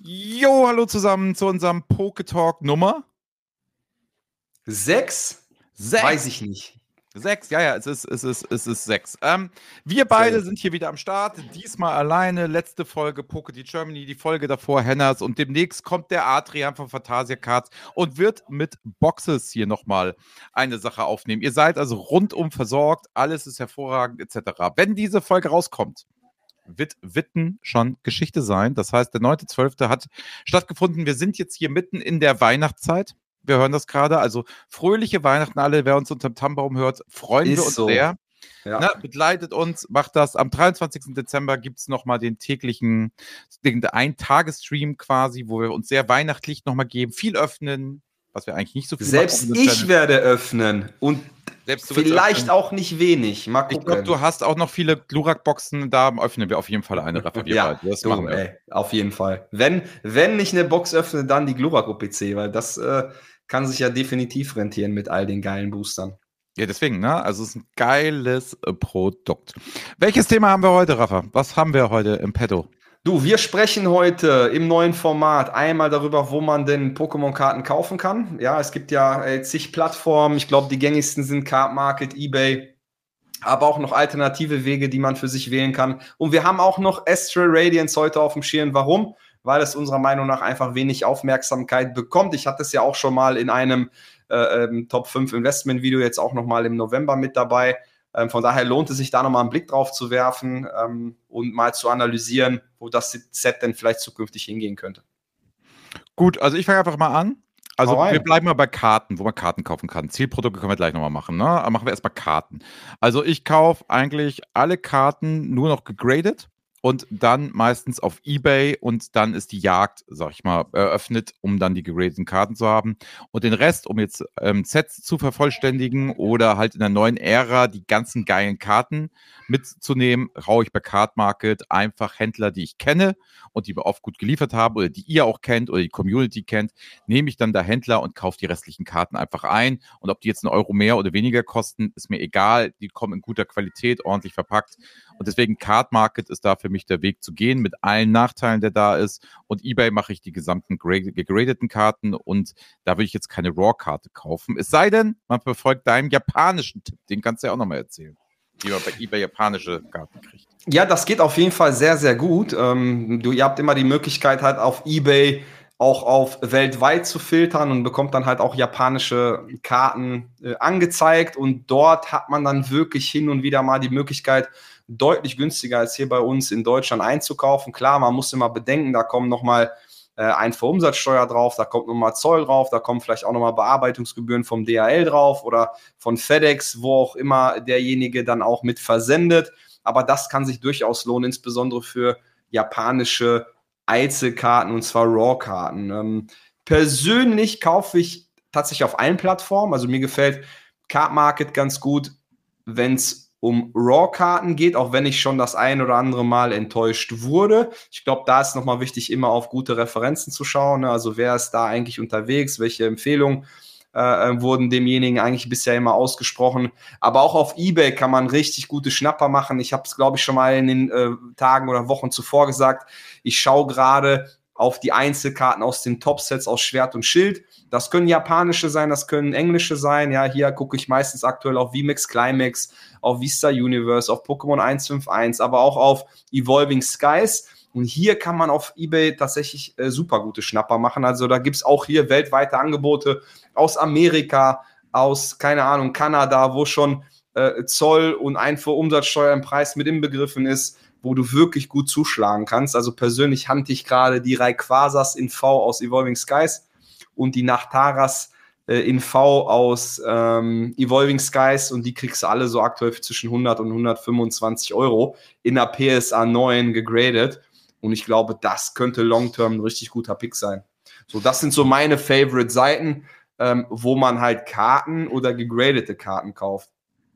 Jo, hallo zusammen zu unserem Poketalk Nummer sechs. Sechs. Weiß ich nicht. Sechs, ja, ja, es ist, es ist, es ist sechs. Ähm, wir beide sind hier wieder am Start, diesmal alleine. Letzte Folge Pocket Germany, die Folge davor Henners und demnächst kommt der Adrian von Fantasia Cards und wird mit Boxes hier nochmal eine Sache aufnehmen. Ihr seid also rundum versorgt, alles ist hervorragend, etc. Wenn diese Folge rauskommt, wird Witten schon Geschichte sein. Das heißt, der 9.12. hat stattgefunden. Wir sind jetzt hier mitten in der Weihnachtszeit. Wir hören das gerade. Also fröhliche Weihnachten alle. Wer uns unterm Tannenbaum hört, freuen Ist wir uns so. sehr. Ja. Ne, begleitet uns, macht das. Am 23. Dezember gibt es nochmal den täglichen, den Ein-Tages-Stream quasi, wo wir uns sehr weihnachtlich nochmal geben, viel öffnen, was wir eigentlich nicht so viel Selbst machen ich werde öffnen und Selbst vielleicht auch nicht wenig. Mal Ich gucken. glaube, du hast auch noch viele Glurak-Boxen, da öffnen wir auf jeden Fall eine, Rafa. wir ja, das du, machen wir. ey, auf jeden Fall. Wenn, wenn ich eine Box öffne, dann die Glurak OPC, weil das äh, kann sich ja definitiv rentieren mit all den geilen Boostern. Ja, deswegen, ne? Also es ist ein geiles äh, Produkt. Welches Thema haben wir heute, Rafa? Was haben wir heute im Petto? Du, wir sprechen heute im neuen Format einmal darüber, wo man denn Pokémon-Karten kaufen kann. Ja, es gibt ja äh, zig Plattformen. Ich glaube, die gängigsten sind Card Market, eBay, aber auch noch alternative Wege, die man für sich wählen kann. Und wir haben auch noch Astral Radiance heute auf dem Schirm. Warum? Weil es unserer Meinung nach einfach wenig Aufmerksamkeit bekommt. Ich hatte es ja auch schon mal in einem äh, ähm, Top 5 Investment Video jetzt auch noch mal im November mit dabei. Ähm, von daher lohnt es sich da nochmal einen Blick drauf zu werfen ähm, und mal zu analysieren, wo das Set denn vielleicht zukünftig hingehen könnte. Gut, also ich fange einfach mal an. Also wir bleiben mal bei Karten, wo man Karten kaufen kann. Zielprodukte können wir gleich nochmal machen. Ne? Aber machen wir erstmal Karten. Also ich kaufe eigentlich alle Karten nur noch gegradet und dann meistens auf Ebay und dann ist die Jagd, sag ich mal, eröffnet, um dann die gegradeten Karten zu haben. Und den Rest, um jetzt ähm, Sets zu vervollständigen oder halt in der neuen Ära die ganzen geilen Karten mitzunehmen, raue ich bei Card Market einfach Händler, die ich kenne und die mir oft gut geliefert haben oder die ihr auch kennt oder die Community kennt, nehme ich dann da Händler und kaufe die restlichen Karten einfach ein. Und ob die jetzt einen Euro mehr oder weniger kosten, ist mir egal. Die kommen in guter Qualität, ordentlich verpackt. Und deswegen Card Market ist da für mich der Weg zu gehen mit allen Nachteilen, der da ist. Und eBay mache ich die gesamten gra- gegradeten Karten und da würde ich jetzt keine Raw-Karte kaufen. Es sei denn, man verfolgt deinen japanischen Tipp. Den kannst du ja auch nochmal erzählen. Wie man bei eBay japanische Karten kriegt. Ja, das geht auf jeden Fall sehr, sehr gut. Ähm, du, ihr habt immer die Möglichkeit, halt auf Ebay auch auf weltweit zu filtern und bekommt dann halt auch japanische Karten äh, angezeigt. Und dort hat man dann wirklich hin und wieder mal die Möglichkeit, deutlich günstiger als hier bei uns in Deutschland einzukaufen. Klar, man muss immer bedenken, da kommen nochmal äh, Einfuhrumsatzsteuer drauf, da kommt nochmal Zoll drauf, da kommen vielleicht auch nochmal Bearbeitungsgebühren vom DHL drauf oder von FedEx, wo auch immer derjenige dann auch mit versendet. Aber das kann sich durchaus lohnen, insbesondere für japanische Einzelkarten und zwar RAW-Karten. Ähm, persönlich kaufe ich tatsächlich auf allen Plattformen. Also mir gefällt Card Market ganz gut, wenn es um RAW-Karten geht, auch wenn ich schon das ein oder andere Mal enttäuscht wurde. Ich glaube, da ist nochmal wichtig, immer auf gute Referenzen zu schauen. ne? Also wer ist da eigentlich unterwegs, welche Empfehlungen äh, wurden demjenigen eigentlich bisher immer ausgesprochen. Aber auch auf eBay kann man richtig gute Schnapper machen. Ich habe es, glaube ich, schon mal in den äh, Tagen oder Wochen zuvor gesagt. Ich schaue gerade auf die Einzelkarten aus den Topsets aus Schwert und Schild. Das können japanische sein, das können englische sein. Ja, hier gucke ich meistens aktuell auf VMAX Climax, auf Vista Universe, auf Pokémon 151, aber auch auf Evolving Skies. Und hier kann man auf eBay tatsächlich äh, super gute Schnapper machen. Also da gibt es auch hier weltweite Angebote aus Amerika, aus, keine Ahnung, Kanada, wo schon äh, Zoll und Einfuhrumsatzsteuer im Preis mit inbegriffen ist, wo du wirklich gut zuschlagen kannst. Also persönlich handle ich gerade die Rayquazas in V aus Evolving Skies und die Nachtaras äh, in V aus ähm, Evolving Skies und die kriegst du alle so aktuell zwischen 100 und 125 Euro in der PSA 9 gegradet. Und ich glaube, das könnte long-term ein richtig guter Pick sein. So, das sind so meine Favorite-Seiten, ähm, wo man halt Karten oder gegradete Karten kauft.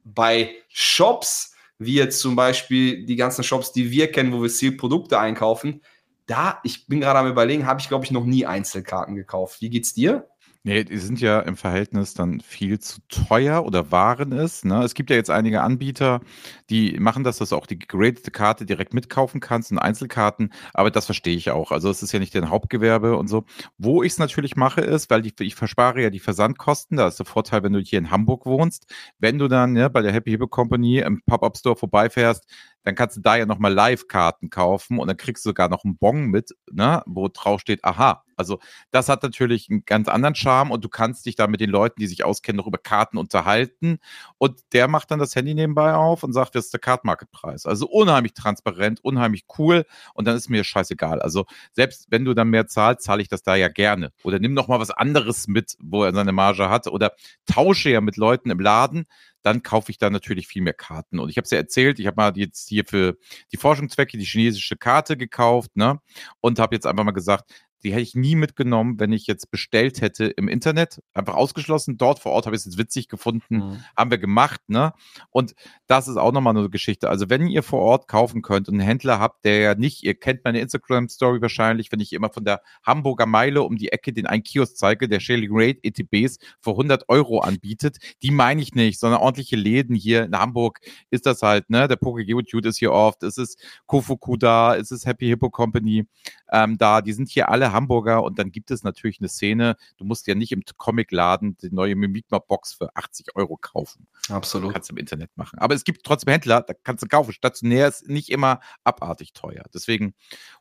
Bei Shops, wie jetzt zum Beispiel die ganzen Shops, die wir kennen, wo wir Zielprodukte einkaufen, da, ich bin gerade am überlegen, habe ich, glaube ich, noch nie Einzelkarten gekauft. Wie geht's dir? Nee, die sind ja im Verhältnis dann viel zu teuer oder waren es. Ne? Es gibt ja jetzt einige Anbieter, die machen das, dass du auch die gegradete Karte direkt mitkaufen kannst und Einzelkarten, aber das verstehe ich auch. Also es ist ja nicht dein Hauptgewerbe und so. Wo ich es natürlich mache, ist, weil ich, ich verspare ja die Versandkosten, da ist der Vorteil, wenn du hier in Hamburg wohnst, wenn du dann ja, bei der Happy Hippo Company im Pop-Up-Store vorbeifährst, dann kannst du da ja nochmal Live-Karten kaufen und dann kriegst du sogar noch einen Bon mit, ne, wo drauf steht, aha. Also das hat natürlich einen ganz anderen Charme und du kannst dich da mit den Leuten, die sich auskennen, noch über Karten unterhalten. Und der macht dann das Handy nebenbei auf und sagt, das ist der Card-Market-Preis. Also unheimlich transparent, unheimlich cool und dann ist mir scheißegal. Also selbst wenn du dann mehr zahlst, zahle ich das da ja gerne. Oder nimm noch mal was anderes mit, wo er seine Marge hat. Oder tausche ja mit Leuten im Laden dann kaufe ich da natürlich viel mehr Karten. Und ich habe es ja erzählt, ich habe mal jetzt hier für die Forschungszwecke die chinesische Karte gekauft, ne? Und habe jetzt einfach mal gesagt, die hätte ich nie mitgenommen, wenn ich jetzt bestellt hätte im Internet. Einfach ausgeschlossen. Dort vor Ort habe ich es jetzt witzig gefunden. Mhm. Haben wir gemacht, ne? Und das ist auch nochmal eine Geschichte. Also, wenn ihr vor Ort kaufen könnt und einen Händler habt, der ja nicht, ihr kennt meine Instagram-Story wahrscheinlich, wenn ich immer von der Hamburger Meile um die Ecke den einen Kiosk zeige, der Shelly Rate ETBs für 100 Euro anbietet. Die meine ich nicht, sondern ordentliche Läden hier in Hamburg ist das halt, ne? Der Poke ist hier oft, es ist Kofuku da, es ist Happy Hippo Company ähm, da, die sind hier alle Hamburger und dann gibt es natürlich eine Szene, du musst ja nicht im Comicladen die neue Mimikma-Box für 80 Euro kaufen. Absolut. kannst du im Internet machen. Aber es gibt trotzdem Händler, da kannst du kaufen. Stationär ist nicht immer abartig teuer. Deswegen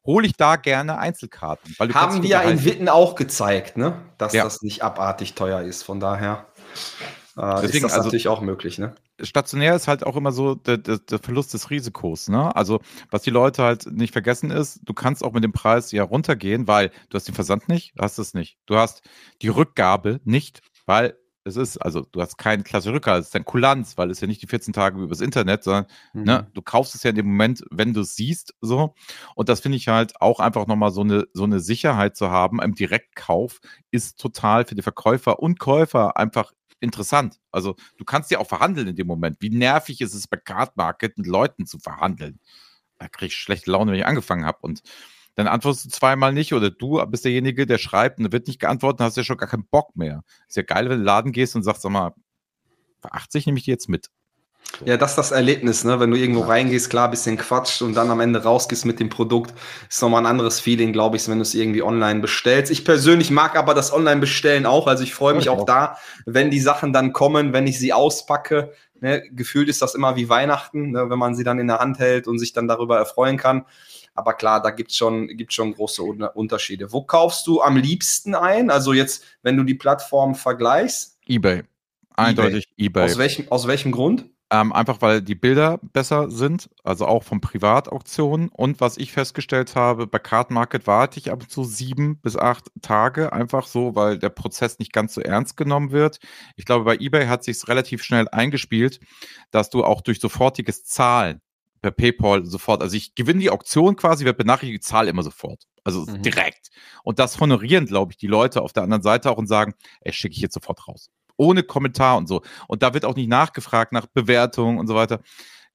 hole ich da gerne Einzelkarten. Haben wir ja in Witten auch gezeigt, ne? dass ja. das nicht abartig teuer ist. Von daher äh, Deswegen, ist das also, natürlich auch möglich. Ne? stationär ist halt auch immer so der, der, der, Verlust des Risikos. Ne? Also, was die Leute halt nicht vergessen ist, du kannst auch mit dem Preis ja runtergehen, weil du hast den Versand nicht, hast es nicht. Du hast die Rückgabe nicht, weil es ist, also du hast keine klasse Rückgabe, es ist ein Kulanz, weil es ja nicht die 14 Tage übers Internet, sondern ne, mhm. ne, du kaufst es ja in dem Moment, wenn du es siehst, so. Und das finde ich halt auch einfach nochmal so eine, so eine Sicherheit zu haben. Im Direktkauf ist total für die Verkäufer und Käufer einfach interessant. Also du kannst ja auch verhandeln in dem Moment. Wie nervig ist es bei Card Market mit Leuten zu verhandeln? Da kriege ich schlechte Laune, wenn ich angefangen habe. Und dann antwortest du zweimal nicht oder du bist derjenige, der schreibt und wird nicht geantwortet, dann hast du ja schon gar keinen Bock mehr. Ist ja geil, wenn du in den Laden gehst und sagst, sag mal, für 80 nehme ich die jetzt mit. Ja, das ist das Erlebnis, ne? Wenn du irgendwo ja. reingehst, klar, bisschen quatscht und dann am Ende rausgehst mit dem Produkt, ist nochmal ein anderes Feeling, glaube ich, wenn du es irgendwie online bestellst. Ich persönlich mag aber das Online-Bestellen auch. Also ich freue mich auch, auch da, wenn die Sachen dann kommen, wenn ich sie auspacke. Ne? Gefühlt ist das immer wie Weihnachten, ne? wenn man sie dann in der Hand hält und sich dann darüber erfreuen kann. Aber klar, da gibt es schon, gibt's schon große Unterschiede. Wo kaufst du am liebsten ein? Also jetzt, wenn du die Plattform vergleichst? eBay. Eindeutig eBay. eBay. Aus, welchem, aus welchem Grund? Ähm, einfach weil die Bilder besser sind, also auch von Privatauktionen. Und was ich festgestellt habe, bei Card Market warte ich ab und zu sieben bis acht Tage, einfach so, weil der Prozess nicht ganz so ernst genommen wird. Ich glaube, bei eBay hat sich relativ schnell eingespielt, dass du auch durch sofortiges Zahlen per PayPal sofort, also ich gewinne die Auktion quasi, werde benachrichtigt, zahle immer sofort. Also mhm. direkt. Und das honorieren, glaube ich, die Leute auf der anderen Seite auch und sagen, ey, schicke ich jetzt sofort raus ohne Kommentar und so. Und da wird auch nicht nachgefragt nach Bewertungen und so weiter.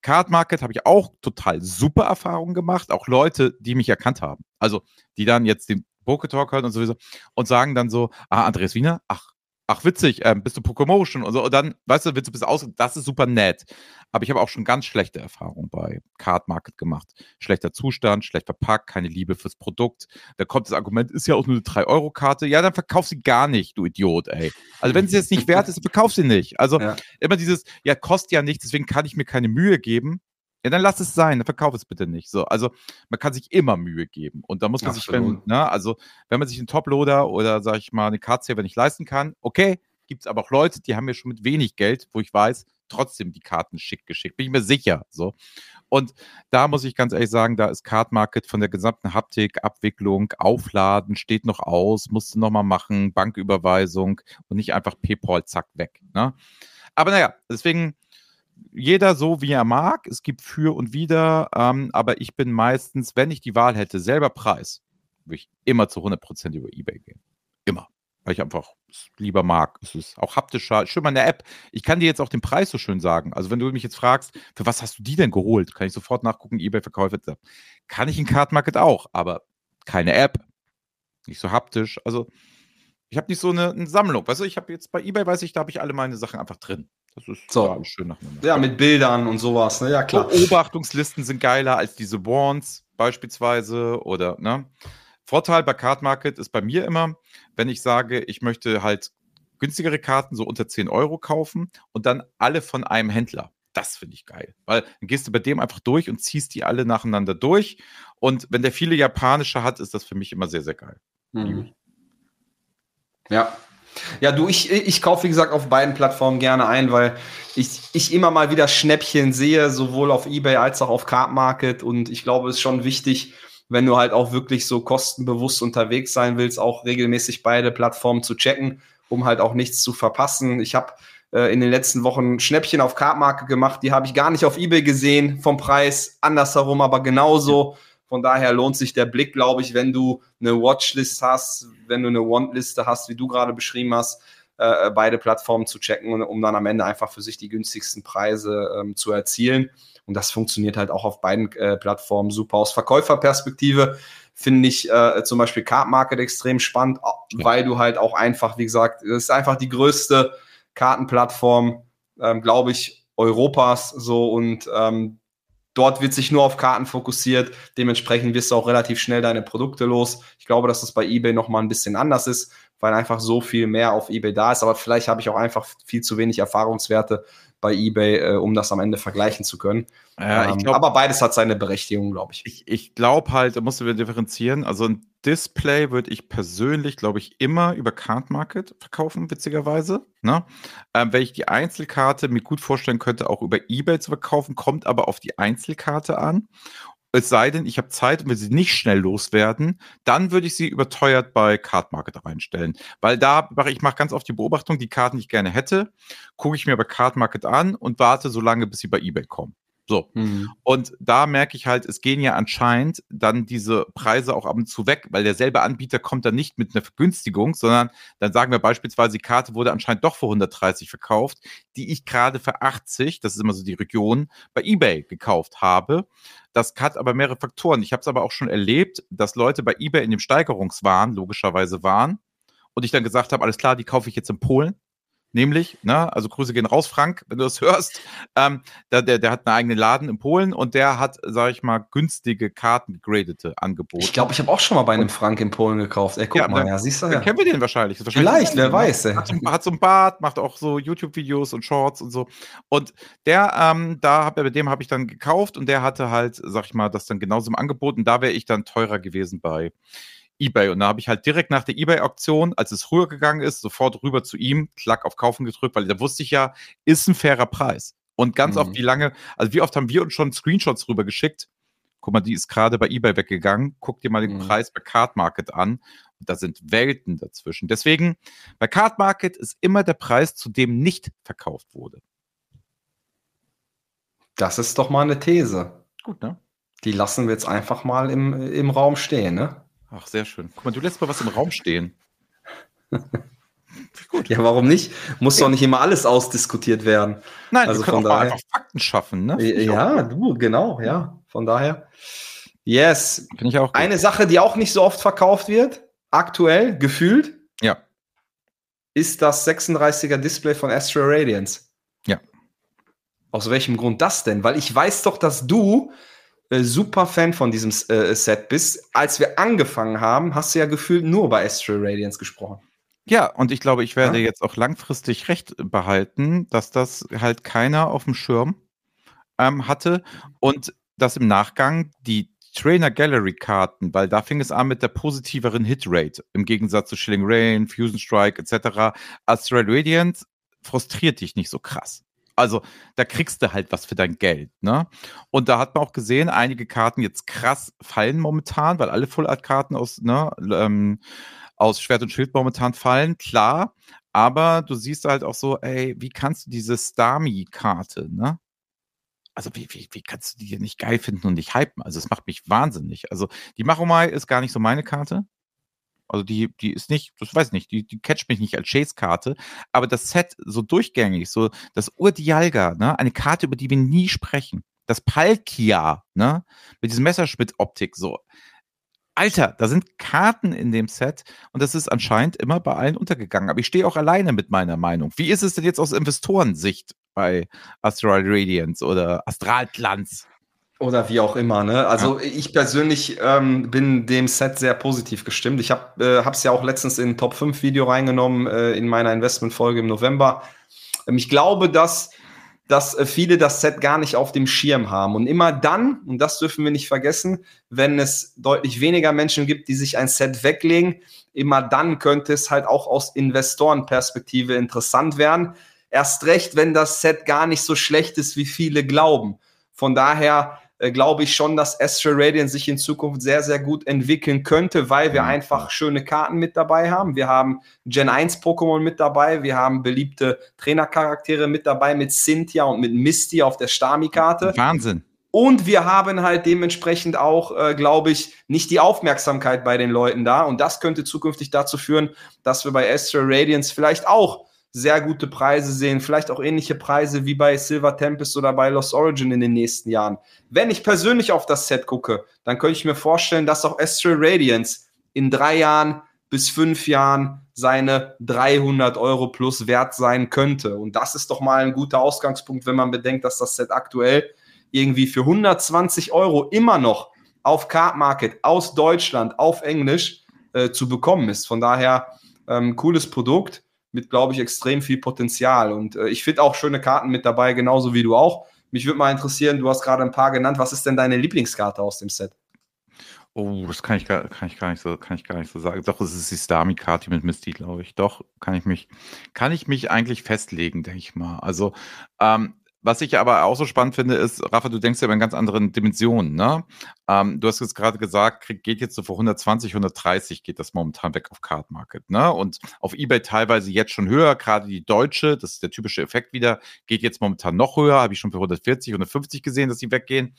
Card Market habe ich auch total super Erfahrungen gemacht, auch Leute, die mich erkannt haben. Also, die dann jetzt den Poke Talk hören und sowieso und sagen dann so, ah, Andreas Wiener, ach, ach witzig, ähm, bist du Pokémotion und so. Und dann, weißt du, willst du bisschen aus, das ist super nett. Aber ich habe auch schon ganz schlechte Erfahrungen bei Card Market gemacht. Schlechter Zustand, schlecht verpackt, keine Liebe fürs Produkt. Da kommt das Argument, ist ja auch nur eine 3-Euro-Karte. Ja, dann verkauf sie gar nicht, du Idiot, ey. Also wenn sie jetzt nicht wert ist, dann verkauf sie nicht. Also ja. immer dieses, ja, kostet ja nichts, deswegen kann ich mir keine Mühe geben. Ja, dann lass es sein, dann verkauf es bitte nicht. So, also man kann sich immer Mühe geben. Und da muss man Absolut. sich, wenn, ne, also wenn man sich einen Toploader oder sag ich mal eine Card-Saver nicht leisten kann, okay, gibt es aber auch Leute, die haben mir schon mit wenig Geld, wo ich weiß, trotzdem die Karten schick geschickt. Bin ich mir sicher. So. Und da muss ich ganz ehrlich sagen, da ist Card Market von der gesamten Haptik, Abwicklung, Aufladen, steht noch aus, musste nochmal machen, Banküberweisung und nicht einfach PayPal, zack, weg. Ne? Aber naja, deswegen jeder so, wie er mag. Es gibt für und wider, ähm, aber ich bin meistens, wenn ich die Wahl hätte, selber Preis, würde ich immer zu 100% über Ebay gehen. Immer. Weil ich einfach lieber mag. Es ist auch haptischer. Schön mal in der App. Ich kann dir jetzt auch den Preis so schön sagen. Also, wenn du mich jetzt fragst, für was hast du die denn geholt? Kann ich sofort nachgucken, Ebay-Verkäufe. Kann ich in Card Market auch, aber keine App. Nicht so haptisch. Also, Ich habe nicht so eine, eine, Sammlung. Weißt du, ich habe jetzt bei eBay, weiß ich, da habe ich alle meine Sachen einfach drin. Das ist so. alles schön nacheinander. Ja, mit Bildern und sowas. Ne? Ja, klar. Beobachtungslisten sind geiler als diese Wands beispielsweise oder, ne? Vorteil bei Card Market ist bei mir immer, wenn ich sage, ich möchte halt günstigere Karten so unter 10 Euro kaufen und dann alle von einem Händler. Das finde ich geil, weil dann gehst du bei dem einfach durch und ziehst die alle nacheinander durch. Und wenn der viele japanische hat, ist das für mich immer sehr, sehr geil. Mhm. Ja. Ja, du, ich, ich kaufe, wie gesagt, auf beiden Plattformen gerne ein, weil ich, ich immer mal wieder Schnäppchen sehe, sowohl auf Ebay als auch auf Card Market. Und ich glaube, es ist schon wichtig, wenn du halt auch wirklich so kostenbewusst unterwegs sein willst, auch regelmäßig beide Plattformen zu checken, um halt auch nichts zu verpassen. Ich habe äh, in den letzten Wochen Schnäppchen auf Cardmarket gemacht, die habe ich gar nicht auf Ebay gesehen vom Preis, andersherum aber genauso. Ja von daher lohnt sich der Blick, glaube ich, wenn du eine Watchlist hast, wenn du eine Want-Liste hast, wie du gerade beschrieben hast, äh, beide Plattformen zu checken, um dann am Ende einfach für sich die günstigsten Preise ähm, zu erzielen. Und das funktioniert halt auch auf beiden äh, Plattformen super. Aus Verkäuferperspektive finde ich äh, zum Beispiel Card Market extrem spannend, weil du halt auch einfach, wie gesagt, es ist einfach die größte Kartenplattform, ähm, glaube ich, Europas so und ähm, Dort wird sich nur auf Karten fokussiert. Dementsprechend wirst du auch relativ schnell deine Produkte los. Ich glaube, dass das bei eBay nochmal ein bisschen anders ist, weil einfach so viel mehr auf eBay da ist. Aber vielleicht habe ich auch einfach viel zu wenig Erfahrungswerte bei eBay, äh, um das am Ende vergleichen zu können. Ja, ähm, glaub, aber beides hat seine Berechtigung, glaube ich. Ich, ich glaube halt, da musst du differenzieren. Also ein Display würde ich persönlich, glaube ich, immer über Card Market verkaufen, witzigerweise. Ne? Ähm, wenn ich die Einzelkarte mir gut vorstellen könnte, auch über eBay zu verkaufen, kommt aber auf die Einzelkarte an. Es sei denn, ich habe Zeit und will sie nicht schnell loswerden, dann würde ich sie überteuert bei Card Market reinstellen. Weil da mache ich mache ganz oft die Beobachtung, die Karten, die ich gerne hätte, gucke ich mir bei Card Market an und warte so lange, bis sie bei eBay kommen. So. Mhm. Und da merke ich halt, es gehen ja anscheinend dann diese Preise auch ab und zu weg, weil derselbe Anbieter kommt dann nicht mit einer Vergünstigung, sondern dann sagen wir beispielsweise, die Karte wurde anscheinend doch für 130 verkauft, die ich gerade für 80, das ist immer so die Region, bei eBay gekauft habe. Das hat aber mehrere Faktoren. Ich habe es aber auch schon erlebt, dass Leute bei eBay in dem Steigerungswahn logischerweise waren und ich dann gesagt habe, alles klar, die kaufe ich jetzt in Polen nämlich, ne, also Grüße gehen raus, Frank, wenn du das hörst, ähm, der, der, der hat einen eigenen Laden in Polen und der hat, sag ich mal, günstige Karten gegradete Angebote. Ich glaube, ich habe auch schon mal bei einem Frank in Polen gekauft. Ey, guck ja, mal, ja, siehst du ja. Kennen wir den wahrscheinlich. wahrscheinlich Vielleicht, wer weiß. Hat so, hat so ein Bart, macht auch so YouTube-Videos und Shorts und so. Und der, ähm, da hab, bei dem habe ich dann gekauft und der hatte halt, sag ich mal, das dann genauso im Angebot und da wäre ich dann teurer gewesen bei eBay. Und da habe ich halt direkt nach der eBay-Auktion, als es früher gegangen ist, sofort rüber zu ihm, klack auf Kaufen gedrückt, weil da wusste ich ja, ist ein fairer Preis. Und ganz mhm. oft, wie lange, also wie oft haben wir uns schon Screenshots rüber geschickt? Guck mal, die ist gerade bei eBay weggegangen. Guck dir mal den mhm. Preis bei Card Market an. Und da sind Welten dazwischen. Deswegen, bei Card Market ist immer der Preis, zu dem nicht verkauft wurde. Das ist doch mal eine These. Gut, ne? Die lassen wir jetzt einfach mal im, im Raum stehen, ne? Ach, sehr schön. Guck mal, du lässt mal was im Raum stehen. Gut. Ja, warum nicht? Muss doch nicht immer alles ausdiskutiert werden. Nein, also wir können von auch daher, einfach Fakten schaffen, ne? Ja, du, genau, ja. Von daher. Yes. Finde ich auch. Gut. Eine Sache, die auch nicht so oft verkauft wird, aktuell, gefühlt. Ja. Ist das 36er Display von Astro Radiance. Ja. Aus welchem Grund das denn? Weil ich weiß doch, dass du äh, super Fan von diesem äh, Set bist. Als wir angefangen haben, hast du ja gefühlt nur bei Astral Radiance gesprochen. Ja, und ich glaube, ich werde ja? jetzt auch langfristig recht behalten, dass das halt keiner auf dem Schirm ähm, hatte und dass im Nachgang die Trainer Gallery Karten, weil da fing es an mit der positiveren Hitrate im Gegensatz zu Shilling Rain, Fusion Strike etc. Astral Radiant frustriert dich nicht so krass. Also da kriegst du halt was für dein Geld. Ne? Und da hat man auch gesehen, einige Karten jetzt krass fallen momentan, weil alle Full Art Karten aus, ne, ähm, aus Schwert und Schild momentan fallen, klar. Aber du siehst halt auch so, ey, wie kannst du diese Stami-Karte, ne? Also wie, wie, wie kannst du die nicht geil finden und nicht hypen? Also es macht mich wahnsinnig. Also die Machomai ist gar nicht so meine Karte. Also die, die ist nicht, das weiß ich nicht, die, die catcht mich nicht als Chase-Karte, aber das Set so durchgängig, so das Urdialga, ne, eine Karte, über die wir nie sprechen. Das Palkia, ne, mit diesem Messerschmitt-Optik, so. Alter, da sind Karten in dem Set und das ist anscheinend immer bei allen untergegangen. Aber ich stehe auch alleine mit meiner Meinung. Wie ist es denn jetzt aus Investorensicht bei Astral Radiance oder Astralglanz? Oder wie auch immer, ne? Also ja. ich persönlich ähm, bin dem Set sehr positiv gestimmt. Ich habe es äh, ja auch letztens in Top 5 Video reingenommen äh, in meiner Investmentfolge im November. Ähm, ich glaube, dass dass äh, viele das Set gar nicht auf dem Schirm haben. Und immer dann, und das dürfen wir nicht vergessen, wenn es deutlich weniger Menschen gibt, die sich ein Set weglegen, immer dann könnte es halt auch aus Investorenperspektive interessant werden. Erst recht, wenn das Set gar nicht so schlecht ist, wie viele glauben. Von daher glaube ich schon, dass Astral Radiant sich in Zukunft sehr, sehr gut entwickeln könnte, weil wir einfach schöne Karten mit dabei haben. Wir haben Gen 1 Pokémon mit dabei, wir haben beliebte Trainercharaktere mit dabei, mit Cynthia und mit Misty auf der Stami-Karte. Wahnsinn. Und wir haben halt dementsprechend auch, äh, glaube ich, nicht die Aufmerksamkeit bei den Leuten da. Und das könnte zukünftig dazu führen, dass wir bei Astral Radiance vielleicht auch sehr gute Preise sehen, vielleicht auch ähnliche Preise wie bei Silver Tempest oder bei Lost Origin in den nächsten Jahren. Wenn ich persönlich auf das Set gucke, dann könnte ich mir vorstellen, dass auch Astral Radiance in drei Jahren bis fünf Jahren seine 300 Euro plus wert sein könnte. Und das ist doch mal ein guter Ausgangspunkt, wenn man bedenkt, dass das Set aktuell irgendwie für 120 Euro immer noch auf Card Market aus Deutschland auf Englisch äh, zu bekommen ist. Von daher ähm, cooles Produkt mit, glaube ich, extrem viel Potenzial. Und äh, ich finde auch schöne Karten mit dabei, genauso wie du auch. Mich würde mal interessieren, du hast gerade ein paar genannt. Was ist denn deine Lieblingskarte aus dem Set? Oh, das kann ich gar, kann ich gar nicht so, kann ich gar nicht so sagen. Doch, es ist die Stami-Karte mit Misty, glaube ich. Doch, kann ich mich, kann ich mich eigentlich festlegen, denke ich mal. Also, ähm, was ich aber auch so spannend finde, ist, Rafa, du denkst ja über in ganz anderen Dimensionen, ne? Ähm, du hast jetzt gerade gesagt, geht jetzt so vor 120, 130 geht das momentan weg auf Card Market, ne? Und auf Ebay teilweise jetzt schon höher, gerade die deutsche, das ist der typische Effekt wieder, geht jetzt momentan noch höher, habe ich schon für 140, 150 gesehen, dass die weggehen.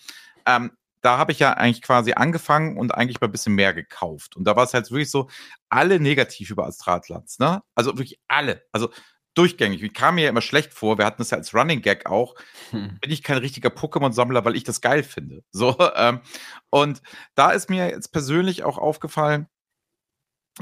Ähm, da habe ich ja eigentlich quasi angefangen und eigentlich mal ein bisschen mehr gekauft. Und da war es halt wirklich so, alle negativ über Astralplatz, ne? Also wirklich alle. Also durchgängig. Ich kam mir ja immer schlecht vor, wir hatten das ja als Running Gag auch, hm. bin ich kein richtiger Pokémon-Sammler, weil ich das geil finde. So, ähm, und da ist mir jetzt persönlich auch aufgefallen,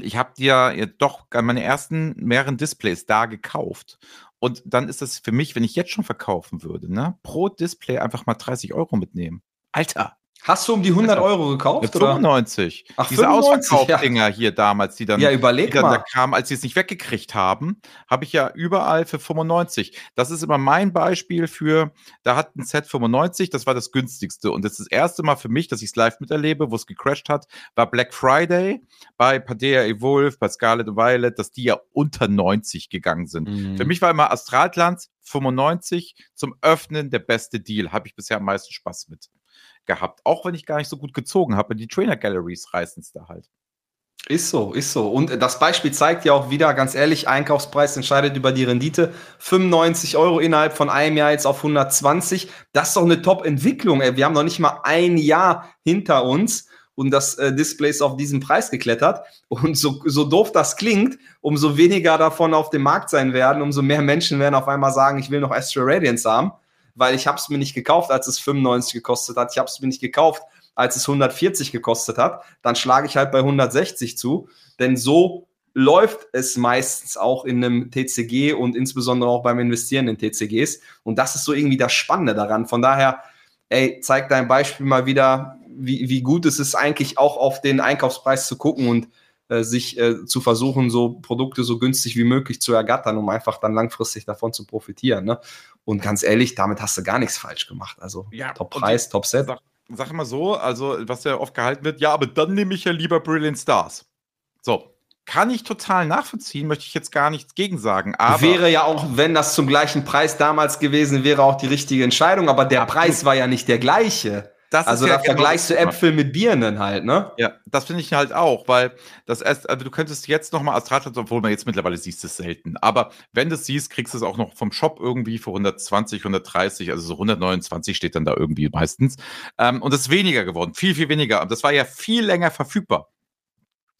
ich habe dir ja doch meine ersten mehreren Displays da gekauft. Und dann ist das für mich, wenn ich jetzt schon verkaufen würde, ne, pro Display einfach mal 30 Euro mitnehmen. Alter, Hast du um die 100 Euro gekauft? 95. Ach, Diese Ausverkaufsdinger ja. hier damals, die dann, ja, überleg die dann da kamen, als sie es nicht weggekriegt haben, habe ich ja überall für 95. Das ist immer mein Beispiel für, da hat ein Set 95, das war das günstigste. Und das ist das erste Mal für mich, dass ich es live miterlebe, wo es gecrashed hat, war Black Friday bei Padea Evolve, bei Scarlet Violet, dass die ja unter 90 gegangen sind. Mhm. Für mich war immer Astralglanz 95 zum Öffnen der beste Deal. Habe ich bisher am meisten Spaß mit gehabt. Auch wenn ich gar nicht so gut gezogen habe. Die Trainer Galleries reißen es da halt. Ist so, ist so. Und das Beispiel zeigt ja auch wieder, ganz ehrlich, Einkaufspreis entscheidet über die Rendite. 95 Euro innerhalb von einem Jahr jetzt auf 120. Das ist doch eine Top-Entwicklung. Wir haben noch nicht mal ein Jahr hinter uns und das äh, Display ist auf diesen Preis geklettert. Und so, so doof das klingt, umso weniger davon auf dem Markt sein werden, umso mehr Menschen werden auf einmal sagen, ich will noch Astral Radiance haben weil ich habe es mir nicht gekauft, als es 95 gekostet hat. Ich habe es mir nicht gekauft, als es 140 gekostet hat. Dann schlage ich halt bei 160 zu, denn so läuft es meistens auch in einem TCG und insbesondere auch beim Investieren in TCGs. Und das ist so irgendwie das Spannende daran. Von daher, ey, zeig dein Beispiel mal wieder, wie, wie gut es ist, eigentlich auch auf den Einkaufspreis zu gucken und äh, sich äh, zu versuchen, so Produkte so günstig wie möglich zu ergattern, um einfach dann langfristig davon zu profitieren. Ne? Und ganz ehrlich, damit hast du gar nichts falsch gemacht. Also ja, Top-Preis, Top-Set. Sag, sag mal so, also was ja oft gehalten wird, ja, aber dann nehme ich ja lieber Brilliant Stars. So, kann ich total nachvollziehen, möchte ich jetzt gar nichts gegen sagen. Aber wäre ja auch, wenn das zum gleichen Preis damals gewesen wäre, auch die richtige Entscheidung. Aber der. Preis war ja nicht der gleiche. Das also ja da genau vergleichst du Äpfel mit Birnen halt, ne? Ja, das finde ich halt auch, weil das erst, also du könntest jetzt nochmal Astratus, obwohl man jetzt mittlerweile siehst es selten, aber wenn du es siehst, kriegst du es auch noch vom Shop irgendwie für 120, 130, also so 129 steht dann da irgendwie meistens. Ähm, und das ist weniger geworden, viel, viel weniger. Und das war ja viel länger verfügbar.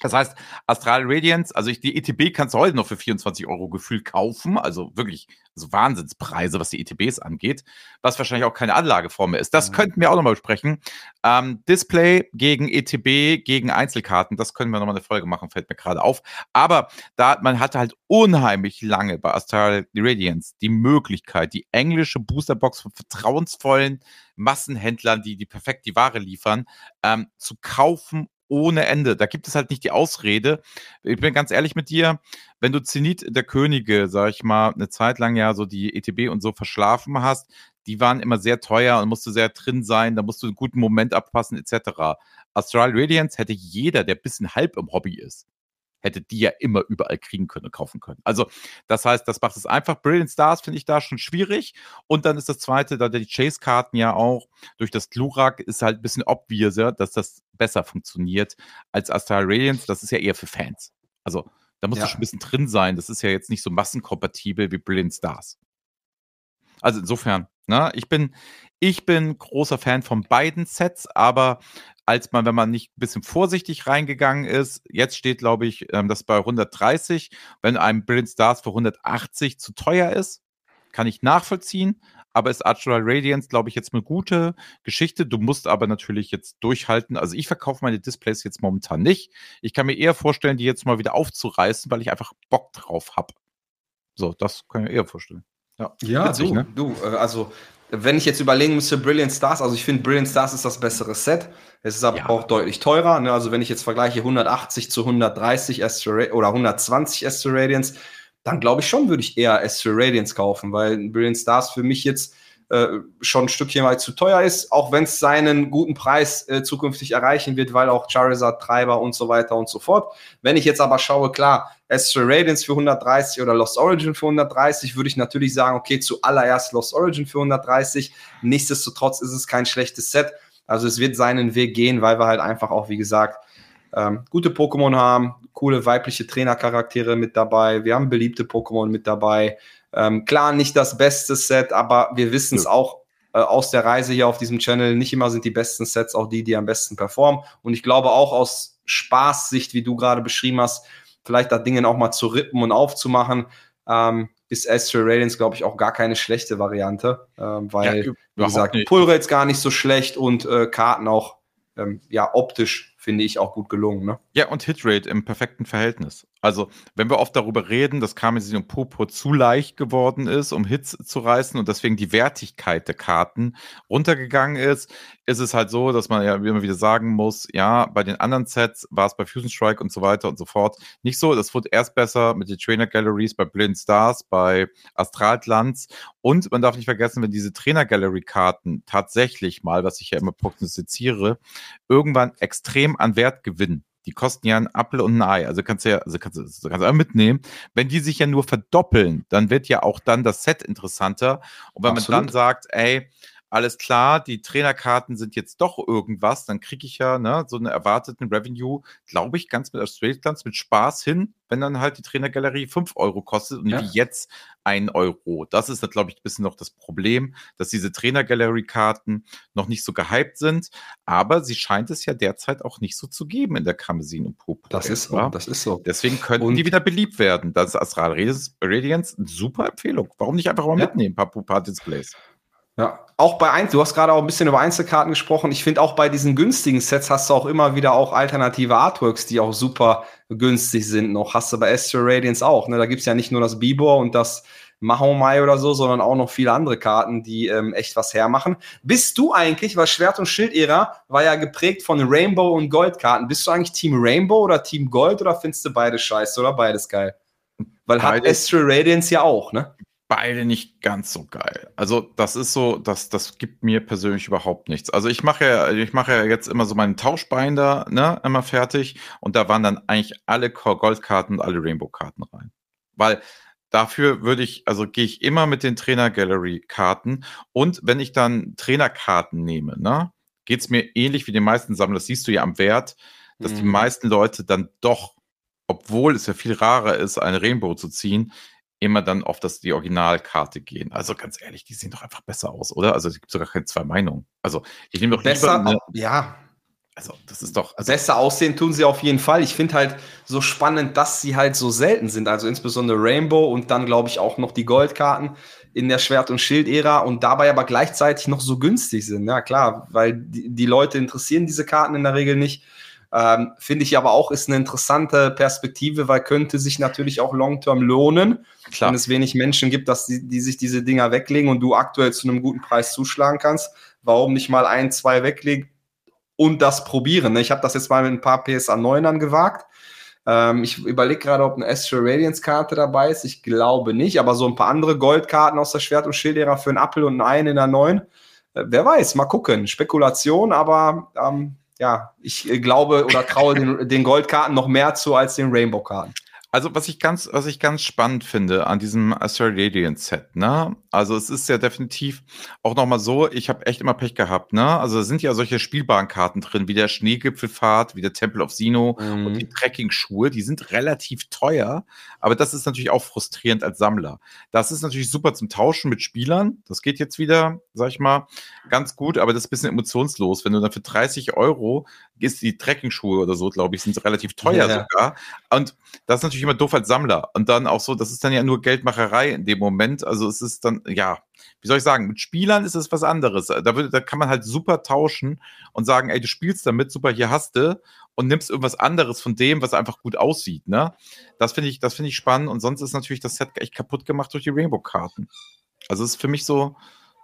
Das heißt, Astral Radiance, also ich, die ETB kannst du heute noch für 24 Euro gefühlt kaufen, also wirklich also Wahnsinnspreise, was die ETBs angeht, was wahrscheinlich auch keine Anlageform mehr ist. Das mhm. könnten wir auch nochmal besprechen. Ähm, Display gegen ETB, gegen Einzelkarten, das können wir nochmal eine Folge machen, fällt mir gerade auf. Aber da, man hatte halt unheimlich lange bei Astral Radiance die Möglichkeit, die englische Boosterbox von vertrauensvollen Massenhändlern, die die perfekt die Ware liefern, ähm, zu kaufen ohne Ende. Da gibt es halt nicht die Ausrede. Ich bin ganz ehrlich mit dir, wenn du Zenit der Könige, sag ich mal, eine Zeit lang ja so die ETB und so verschlafen hast, die waren immer sehr teuer und musste sehr drin sein, da musst du einen guten Moment abpassen, etc. Astral Radiance hätte jeder, der ein bisschen halb im Hobby ist, hätte die ja immer überall kriegen können und kaufen können. Also, das heißt, das macht es einfach. Brilliant Stars finde ich da schon schwierig. Und dann ist das zweite, da die Chase-Karten ja auch durch das Glurak ist halt ein bisschen obvious, dass das besser funktioniert als Astral Radiance. Das ist ja eher für Fans. Also, da muss ja. schon ein bisschen drin sein. Das ist ja jetzt nicht so massenkompatibel wie Brilliant Stars. Also insofern, ne, ich bin, ich bin großer Fan von beiden Sets, aber als man, wenn man nicht ein bisschen vorsichtig reingegangen ist. Jetzt steht, glaube ich, ähm, das bei 130. Wenn einem Brilliant Stars für 180 zu teuer ist, kann ich nachvollziehen. Aber ist Archral Radiance, glaube ich, jetzt eine gute Geschichte. Du musst aber natürlich jetzt durchhalten. Also ich verkaufe meine Displays jetzt momentan nicht. Ich kann mir eher vorstellen, die jetzt mal wieder aufzureißen, weil ich einfach Bock drauf habe. So, das kann ich mir eher vorstellen. Ja, ja Witzig, du, ne? du, äh, also wenn ich jetzt überlegen müsste, Brilliant Stars, also ich finde Brilliant Stars ist das bessere Set. Es ist aber ja. auch deutlich teurer. Ne? Also wenn ich jetzt vergleiche 180 zu 130 Astro oder 120 Astro Radiance, dann glaube ich schon, würde ich eher Astro Radiance kaufen, weil Brilliant Stars für mich jetzt äh, schon ein Stückchen weit zu teuer ist, auch wenn es seinen guten Preis äh, zukünftig erreichen wird, weil auch Charizard, Treiber und so weiter und so fort. Wenn ich jetzt aber schaue, klar, Astral Radiance für 130 oder Lost Origin für 130, würde ich natürlich sagen, okay, zuallererst Lost Origin für 130. Nichtsdestotrotz ist es kein schlechtes Set. Also es wird seinen Weg gehen, weil wir halt einfach auch, wie gesagt, ähm, gute Pokémon haben, coole weibliche Trainercharaktere mit dabei, wir haben beliebte Pokémon mit dabei, ähm, klar, nicht das beste Set, aber wir wissen es ja. auch äh, aus der Reise hier auf diesem Channel. Nicht immer sind die besten Sets auch die, die am besten performen. Und ich glaube auch aus Spaßsicht, wie du gerade beschrieben hast, vielleicht da Dinge auch mal zu rippen und aufzumachen, ähm, ist Astral Radiance, glaube ich, auch gar keine schlechte Variante, ähm, weil, ja, wie gesagt, Pull gar nicht so schlecht und äh, Karten auch ähm, ja optisch finde ich auch gut gelungen. Ne? Ja, und Hitrate im perfekten Verhältnis. Also, wenn wir oft darüber reden, dass Karmesin und Purpur zu leicht geworden ist, um Hits zu reißen und deswegen die Wertigkeit der Karten runtergegangen ist, ist es halt so, dass man ja immer wieder sagen muss, ja, bei den anderen Sets war es bei Fusion Strike und so weiter und so fort nicht so. Das wurde erst besser mit den Trainer Galleries bei Blind Stars, bei Astralglanz und man darf nicht vergessen, wenn diese Trainer Gallery Karten tatsächlich mal, was ich ja immer prognostiziere, irgendwann extrem an Wert gewinnen die kosten ja ein Apfel und ein Ei. Also kannst du ja, also kannst du, kannst du auch mitnehmen. Wenn die sich ja nur verdoppeln, dann wird ja auch dann das Set interessanter. Und wenn Absolut. man dann sagt, ey, alles klar, die Trainerkarten sind jetzt doch irgendwas, dann kriege ich ja ne, so einen erwarteten Revenue, glaube ich, ganz mit Australians mit Spaß hin, wenn dann halt die Trainergalerie 5 Euro kostet und ja. wie jetzt 1 Euro. Das ist, glaube ich, ein bisschen noch das Problem, dass diese Trainergalerie-Karten noch nicht so gehypt sind, aber sie scheint es ja derzeit auch nicht so zu geben in der Kamesin und Popo. Das ist so, das ist so. Deswegen könnten und die wieder beliebt werden. Das ist Astral Radiance eine super Empfehlung. Warum nicht einfach mal ja. mitnehmen, paar, paar Displays? Ja, auch bei Einzel, du hast gerade auch ein bisschen über Einzelkarten gesprochen. Ich finde auch bei diesen günstigen Sets hast du auch immer wieder auch alternative Artworks, die auch super günstig sind. Noch hast du bei Astro Radiance auch. Ne? Da gibt's ja nicht nur das Bibor und das Mahomai oder so, sondern auch noch viele andere Karten, die ähm, echt was hermachen. Bist du eigentlich, weil Schwert- und Schild-Ära war ja geprägt von Rainbow- und Gold-Karten. Bist du eigentlich Team Rainbow oder Team Gold oder findest du beide scheiße oder beides geil? Weil beide. hat Astro Radiance ja auch, ne? Beide nicht ganz so geil. Also das ist so, das, das gibt mir persönlich überhaupt nichts. Also ich mache ja, ich mache ja jetzt immer so meinen Tauschbinder, ne, immer fertig und da waren dann eigentlich alle Goldkarten und alle Rainbow-Karten rein. Weil dafür würde ich, also gehe ich immer mit den Trainer Gallery Karten und wenn ich dann Trainerkarten nehme, ne, geht es mir ähnlich wie den meisten Sammlern, das siehst du ja am Wert, dass mhm. die meisten Leute dann doch obwohl es ja viel rarer ist, eine Rainbow zu ziehen, immer dann auf das, die Originalkarte gehen. Also ganz ehrlich, die sehen doch einfach besser aus, oder? Also es gibt sogar keine zwei Meinungen. Also ich nehme doch besser, eine, ja. Also, das ist doch. Also Besser aussehen tun sie auf jeden Fall. Ich finde halt so spannend, dass sie halt so selten sind. Also insbesondere Rainbow und dann, glaube ich, auch noch die Goldkarten in der Schwert- und Schild-Ära und dabei aber gleichzeitig noch so günstig sind. Ja, klar, weil die, die Leute interessieren diese Karten in der Regel nicht. Ähm, Finde ich aber auch, ist eine interessante Perspektive, weil könnte sich natürlich auch long-term lohnen, Klar. wenn es wenig Menschen gibt, dass die, die sich diese Dinger weglegen und du aktuell zu einem guten Preis zuschlagen kannst. Warum nicht mal ein, zwei weglegen und das probieren? Ne? Ich habe das jetzt mal mit ein paar PSA 9ern gewagt. Ähm, ich überlege gerade, ob eine Astral Radiance Karte dabei ist. Ich glaube nicht, aber so ein paar andere Goldkarten aus der Schwert- und Schildära für einen Apfel und einen in der 9. Äh, wer weiß, mal gucken. Spekulation, aber ähm, ja, ich äh, glaube oder traue den, den Goldkarten noch mehr zu als den Rainbow-Karten. Also was ich ganz, was ich ganz spannend finde an diesem Astral Radiant Set, ne? Also es ist ja definitiv auch nochmal so, ich habe echt immer Pech gehabt, ne? Also da sind ja solche spielbaren Karten drin, wie der Schneegipfelfahrt, wie der Temple of Sino mhm. und die Trekking-Schuhe, die sind relativ teuer, aber das ist natürlich auch frustrierend als Sammler. Das ist natürlich super zum Tauschen mit Spielern. Das geht jetzt wieder, sag ich mal, ganz gut, aber das ist ein bisschen emotionslos. Wenn du dann für 30 Euro ist die Trekking-Schuhe oder so, glaube ich, sind relativ teuer ja. sogar. Und das ist natürlich immer doof als Sammler. Und dann auch so, das ist dann ja nur Geldmacherei in dem Moment. Also es ist dann, ja, wie soll ich sagen, mit Spielern ist es was anderes. Da, würde, da kann man halt super tauschen und sagen, ey, du spielst damit, super, hier hast du und nimmst irgendwas anderes von dem, was einfach gut aussieht. Ne? Das finde ich, das finde ich spannend. Und sonst ist natürlich das Set echt kaputt gemacht durch die Rainbow-Karten. Also es ist für mich so,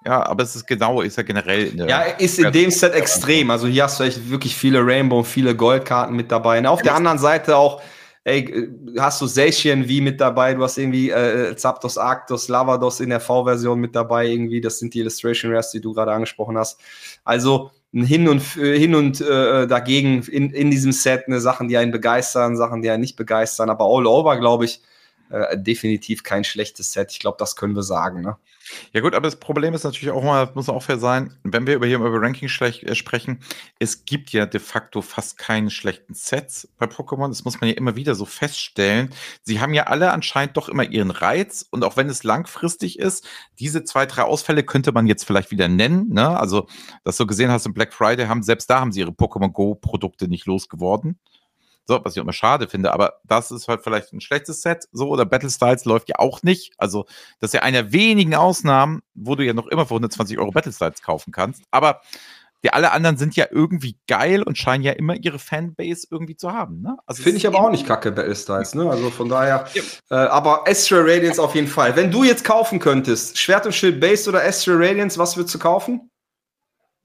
ja, aber es ist genau, ist ja generell. ja, ist in dem Set extrem. Also hier hast du echt wirklich viele Rainbow und viele Goldkarten mit dabei. Und auf der anderen Seite auch ey, äh, hast du Seishin wie mit dabei, du hast irgendwie äh, Zapdos, Arctos, Lavados in der V-Version mit dabei, irgendwie, das sind die Illustration Rares, die du gerade angesprochen hast. Also hin und hin und äh, dagegen in, in diesem Set eine Sachen, die einen begeistern, Sachen, die einen nicht begeistern, aber all over, glaube ich, äh, definitiv kein schlechtes Set. Ich glaube, das können wir sagen. Ne? Ja gut, aber das Problem ist natürlich auch mal, muss auch fair sein, wenn wir über hier über Ranking äh, sprechen, es gibt ja de facto fast keine schlechten Sets bei Pokémon. Das muss man ja immer wieder so feststellen. Sie haben ja alle anscheinend doch immer ihren Reiz und auch wenn es langfristig ist, diese zwei, drei Ausfälle könnte man jetzt vielleicht wieder nennen. Ne? Also, das so gesehen hast im Black Friday haben, selbst da haben sie ihre Pokémon Go Produkte nicht losgeworden. So, was ich auch immer schade finde, aber das ist halt vielleicht ein schlechtes Set, so, oder Battle Styles läuft ja auch nicht. Also, das ist ja einer wenigen Ausnahmen, wo du ja noch immer für 120 Euro Battle Styles kaufen kannst. Aber die alle anderen sind ja irgendwie geil und scheinen ja immer ihre Fanbase irgendwie zu haben. Ne? Also Finde ich aber auch nicht kacke, Battle Styles. Ne? Also von daher. Ja. Äh, aber Astral Radiance auf jeden Fall. Wenn du jetzt kaufen könntest, Schwert und Schild Base oder Astral Radiance, was würdest du kaufen?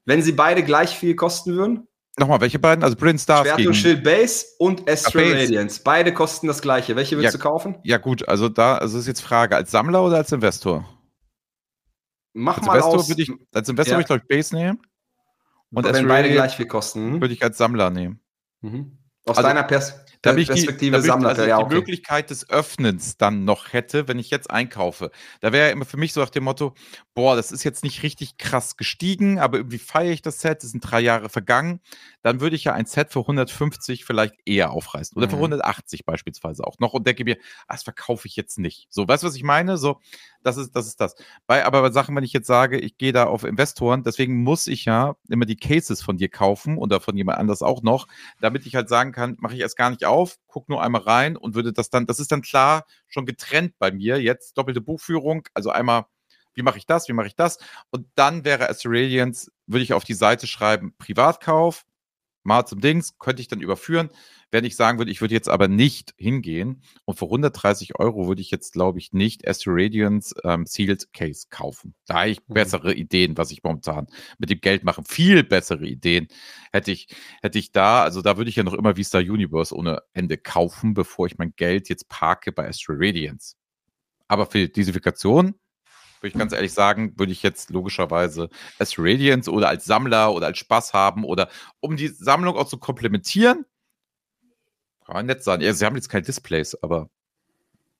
Wenn sie beide gleich viel kosten würden? Nochmal, welche beiden? Also Brilliant Stars Schwert und Schild Base und Astral Base. Radiance. Beide kosten das gleiche. Welche willst ja, du kaufen? Ja gut, also da also ist jetzt Frage, als Sammler oder als Investor? Mach als mal Investor aus. Ich, als Investor ja. würde ich glaube ich Base nehmen. Und Wenn beide gleich viel kosten. Würde ich als Sammler nehmen. Mhm. Aus also, deiner Pers da bin ich Perspektive die, Sammler. Also ja, okay. die Möglichkeit des Öffnens dann noch hätte, wenn ich jetzt einkaufe. Da wäre ja immer für mich so nach dem Motto, boah, das ist jetzt nicht richtig krass gestiegen, aber irgendwie feiere ich das Set, es sind drei Jahre vergangen. Dann würde ich ja ein Set für 150 vielleicht eher aufreißen. Oder mhm. für 180 beispielsweise auch noch und denke mir, ah, das verkaufe ich jetzt nicht. So, weißt du, was ich meine? So, das ist, das ist das. Bei, aber bei Sachen, wenn ich jetzt sage, ich gehe da auf Investoren, deswegen muss ich ja immer die Cases von dir kaufen oder von jemand anders auch noch, damit ich halt sagen kann, mache ich erst gar nicht auf, guck nur einmal rein und würde das dann, das ist dann klar schon getrennt bei mir. Jetzt doppelte Buchführung, also einmal, wie mache ich das, wie mache ich das? Und dann wäre Australians, würde ich auf die Seite schreiben, Privatkauf, mal zum Dings, könnte ich dann überführen. Wenn ich sagen würde, ich würde jetzt aber nicht hingehen und für 130 Euro würde ich jetzt, glaube ich, nicht Astro Radiance ähm, Sealed Case kaufen. Da habe ich mhm. bessere Ideen, was ich momentan mit dem Geld mache. Viel bessere Ideen hätte ich, hätte ich da. Also da würde ich ja noch immer Vista Universe ohne Ende kaufen, bevor ich mein Geld jetzt parke bei Astro Radiance. Aber für Diversifikation würde ich ganz ehrlich sagen, würde ich jetzt logischerweise als Radiance oder als Sammler oder als Spaß haben oder um die Sammlung auch zu komplementieren, kann nett sein. Ja, sie haben jetzt keine Displays, aber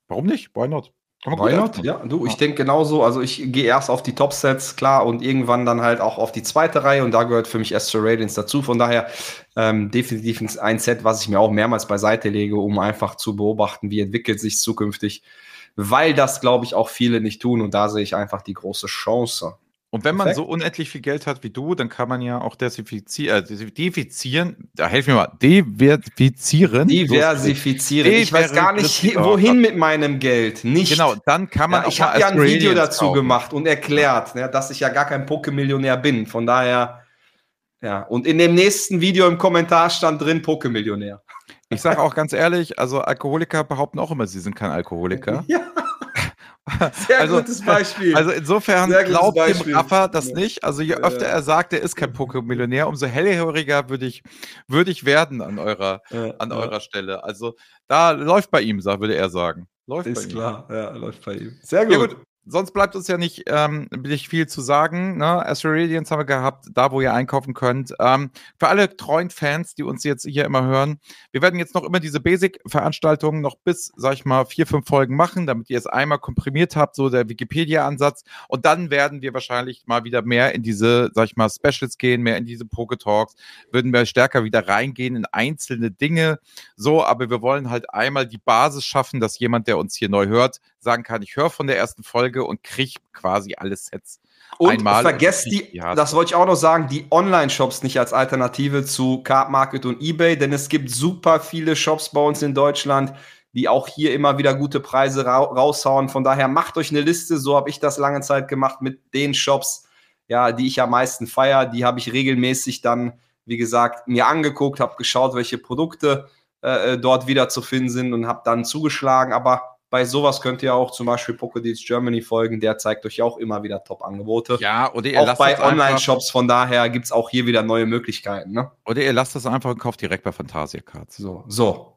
warum nicht? Why not? Why not? Ja, du, ich denke genauso. Also ich gehe erst auf die Top-Sets, klar, und irgendwann dann halt auch auf die zweite Reihe und da gehört für mich Astro Radiance dazu. Von daher ähm, definitiv ein Set, was ich mir auch mehrmals beiseite lege, um einfach zu beobachten, wie entwickelt sich zukünftig, weil das, glaube ich, auch viele nicht tun und da sehe ich einfach die große Chance. Und wenn man so unendlich viel Geld hat wie du, dann kann man ja auch desinfizieren, äh, defizieren, da helf mir mal, diversifizieren. Diversifizieren. Ich weiß gar nicht, wohin mit meinem Geld. Nicht. Genau, dann kann man ja, Ich habe ja ein Video dazu kaufen. gemacht und erklärt, ja, dass ich ja gar kein Pokémillionär bin. Von daher, ja. Und in dem nächsten Video im Kommentar stand drin Pokémillionär. Ich sage auch ganz ehrlich, also Alkoholiker behaupten auch immer, sie sind kein Alkoholiker. Ja. Sehr also, gutes Beispiel. Also insofern glaubt dem Raffer das ja. nicht. Also je öfter er sagt, er ist kein Pokémon-Millionär, umso hellhöriger würde ich, würde ich werden an eurer, ja, an ja. eurer Stelle. Also da läuft bei ihm, würde er sagen. Läuft ist klar, ja, läuft bei ihm. Sehr gut. gut sonst bleibt uns ja nicht, ähm, nicht viel zu sagen. Ne? Asteroidians haben wir gehabt, da wo ihr einkaufen könnt. Ähm, für alle treuen Fans, die uns jetzt hier immer hören, wir werden jetzt noch immer diese Basic-Veranstaltungen noch bis, sag ich mal, vier, fünf Folgen machen, damit ihr es einmal komprimiert habt, so der Wikipedia-Ansatz. Und dann werden wir wahrscheinlich mal wieder mehr in diese, sag ich mal, Specials gehen, mehr in diese Poke-Talks, würden wir stärker wieder reingehen in einzelne Dinge. So, aber wir wollen halt einmal die Basis schaffen, dass jemand, der uns hier neu hört, sagen kann, ich höre von der ersten Folge und kriege quasi alle Sets. Und einmal vergesst die, die das wollte ich auch noch sagen, die Online-Shops nicht als Alternative zu Card Market und eBay, denn es gibt super viele Shops bei uns in Deutschland, die auch hier immer wieder gute Preise ra raushauen. Von daher macht euch eine Liste, so habe ich das lange Zeit gemacht mit den Shops, ja, die ich am meisten feiere. Die habe ich regelmäßig dann, wie gesagt, mir angeguckt, habe geschaut, welche Produkte äh, äh dort wieder zu finden sind und habe dann zugeschlagen. Aber bei sowas könnt ihr auch zum Beispiel Pokédex Germany folgen. Der zeigt euch auch immer wieder Top-Angebote. Ja, oder ihr auch bei Online-Shops. Von daher gibt es auch hier wieder neue Möglichkeiten. Ne? Oder ihr lasst das einfach und kauft direkt bei Fantasia Cards. So, so.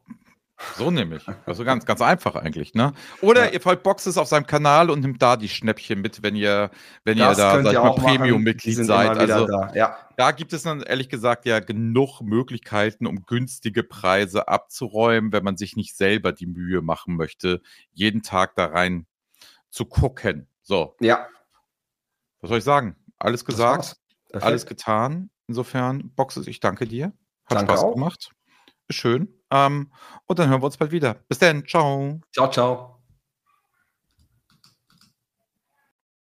So nämlich. Also ganz, ganz einfach eigentlich, ne? Oder ja. ihr folgt Boxes auf seinem Kanal und nimmt da die Schnäppchen mit, wenn ihr, wenn das ihr da, sag ich mal, Premium-Mitglied seid. Also da. Ja. da gibt es dann ehrlich gesagt ja genug Möglichkeiten, um günstige Preise abzuräumen, wenn man sich nicht selber die Mühe machen möchte, jeden Tag da rein zu gucken. So. Ja. Was soll ich sagen? Alles gesagt, alles getan. Insofern, Boxes, ich danke dir. Hat danke Spaß auch. gemacht. Schön. Ähm, und dann hören wir uns bald wieder. Bis dann. Ciao. Ciao, ciao.